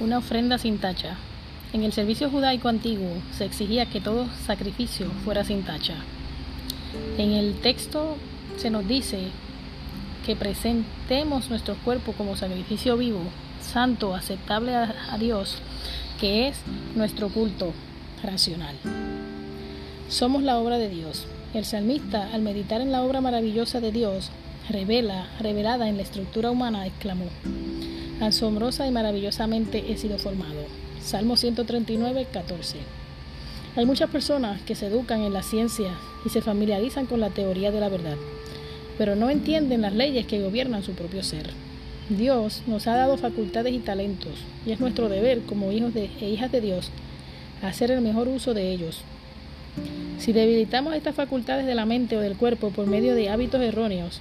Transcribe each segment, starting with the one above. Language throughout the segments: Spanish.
una ofrenda sin tacha. En el servicio judaico antiguo se exigía que todo sacrificio fuera sin tacha. En el texto se nos dice que presentemos nuestro cuerpo como sacrificio vivo, santo, aceptable a, Dios, que es nuestro culto racional. Somos la obra de Dios. El salmista, al meditar en la obra maravillosa de Dios, revela, revelada en la estructura humana, exclamó, Asombrosa y maravillosamente he sido formado. Salmo 139, 14. Hay muchas personas que se educan en la ciencia y se familiarizan con la teoría de la verdad, pero no entienden las leyes que gobiernan su propio ser. Dios nos ha dado facultades y talentos, y es nuestro deber como hijos de, e hijas de Dios hacer el mejor uso de ellos. Si debilitamos estas facultades de la mente o del cuerpo por medio de hábitos erróneos,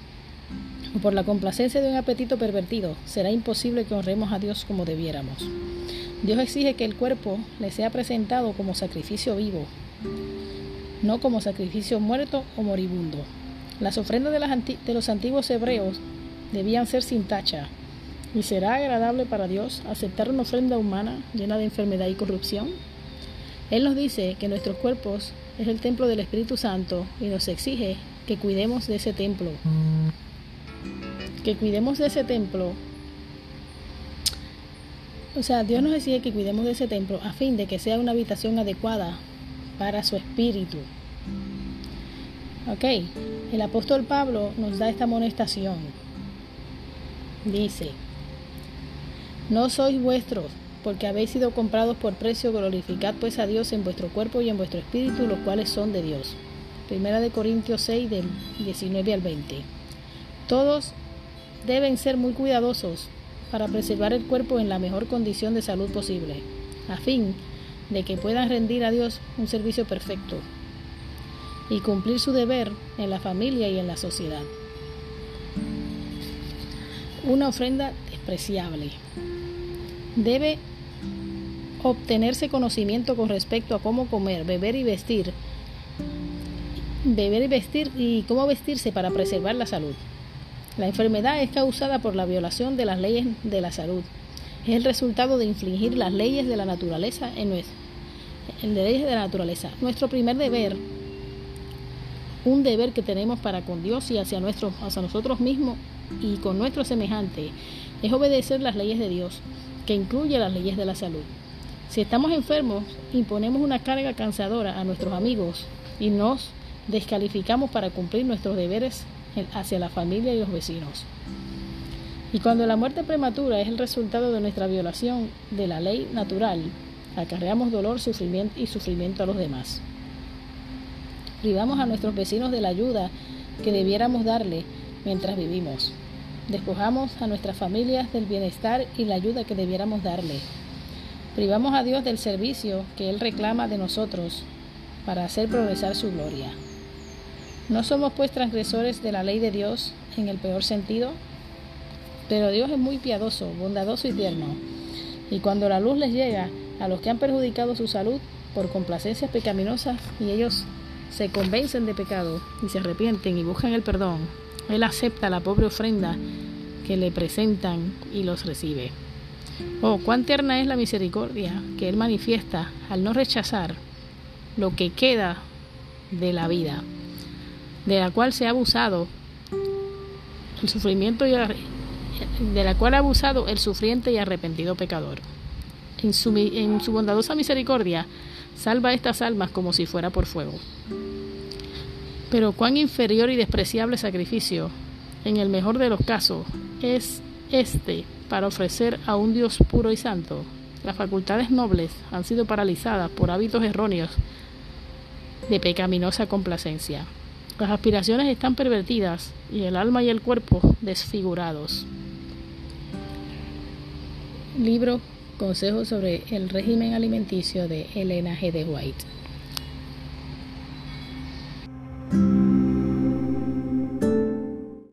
por la complacencia de un apetito pervertido, será imposible que honremos a Dios como debiéramos. Dios exige que el cuerpo le sea presentado como sacrificio vivo, no como sacrificio muerto o moribundo. Las ofrendas de, de los antiguos hebreos debían ser sin tacha, y será agradable para Dios aceptar una ofrenda humana llena de enfermedad y corrupción. Él nos dice que nuestros cuerpos es el templo del Espíritu Santo y nos exige que cuidemos de ese templo que cuidemos de ese templo. O sea, Dios nos exige que cuidemos de ese templo a fin de que sea una habitación adecuada para su espíritu. Ok, el apóstol Pablo nos da esta amonestación. Dice, no sois vuestros, porque habéis sido comprados por precio, glorificad pues a Dios en vuestro cuerpo y en vuestro espíritu, los cuales son de Dios. Primera de Corintios 6, del 19 al 20. Todos deben ser muy cuidadosos para preservar el cuerpo en la mejor condición de salud posible, a fin de que puedan rendir a Dios un servicio perfecto y cumplir su deber en la familia y en la sociedad. Una ofrenda despreciable. Debe obtenerse conocimiento con respecto a cómo comer, beber y vestir, beber y vestir y cómo vestirse para preservar la salud. La enfermedad es causada por la violación de las leyes de la salud. Es el resultado de infligir las leyes de la naturaleza en nuestra, en leyes de la naturaleza. Nuestro primer deber, un deber que tenemos para con Dios y hacia, nuestro, hacia nosotros mismos y con nuestros semejantes, es obedecer las leyes de Dios, que incluye las leyes de la salud. Si estamos enfermos, imponemos una carga cansadora a nuestros amigos y nos descalificamos para cumplir nuestros deberes hacia la familia y los vecinos. Y cuando la muerte prematura es el resultado de nuestra violación de la ley natural, acarreamos dolor sufrimiento y sufrimiento a los demás. Privamos a nuestros vecinos de la ayuda que debiéramos darle mientras vivimos. Despojamos a nuestras familias del bienestar y la ayuda que debiéramos darle. Privamos a Dios del servicio que Él reclama de nosotros para hacer progresar su gloria. No somos pues transgresores de la ley de Dios en el peor sentido, pero Dios es muy piadoso, bondadoso y tierno. Y cuando la luz les llega a los que han perjudicado su salud por complacencias pecaminosas y ellos se convencen de pecado y se arrepienten y buscan el perdón, Él acepta la pobre ofrenda que le presentan y los recibe. Oh, cuán tierna es la misericordia que Él manifiesta al no rechazar lo que queda de la vida de la cual se ha abusado el sufrimiento y de la cual ha abusado el sufriente y arrepentido pecador. En su, en su bondadosa misericordia, salva estas almas como si fuera por fuego. Pero cuán inferior y despreciable sacrificio, en el mejor de los casos, es este para ofrecer a un Dios puro y santo. Las facultades nobles han sido paralizadas por hábitos erróneos de pecaminosa complacencia. Las aspiraciones están pervertidas y el alma y el cuerpo desfigurados. Libro Consejos sobre el régimen alimenticio de Elena G. de White.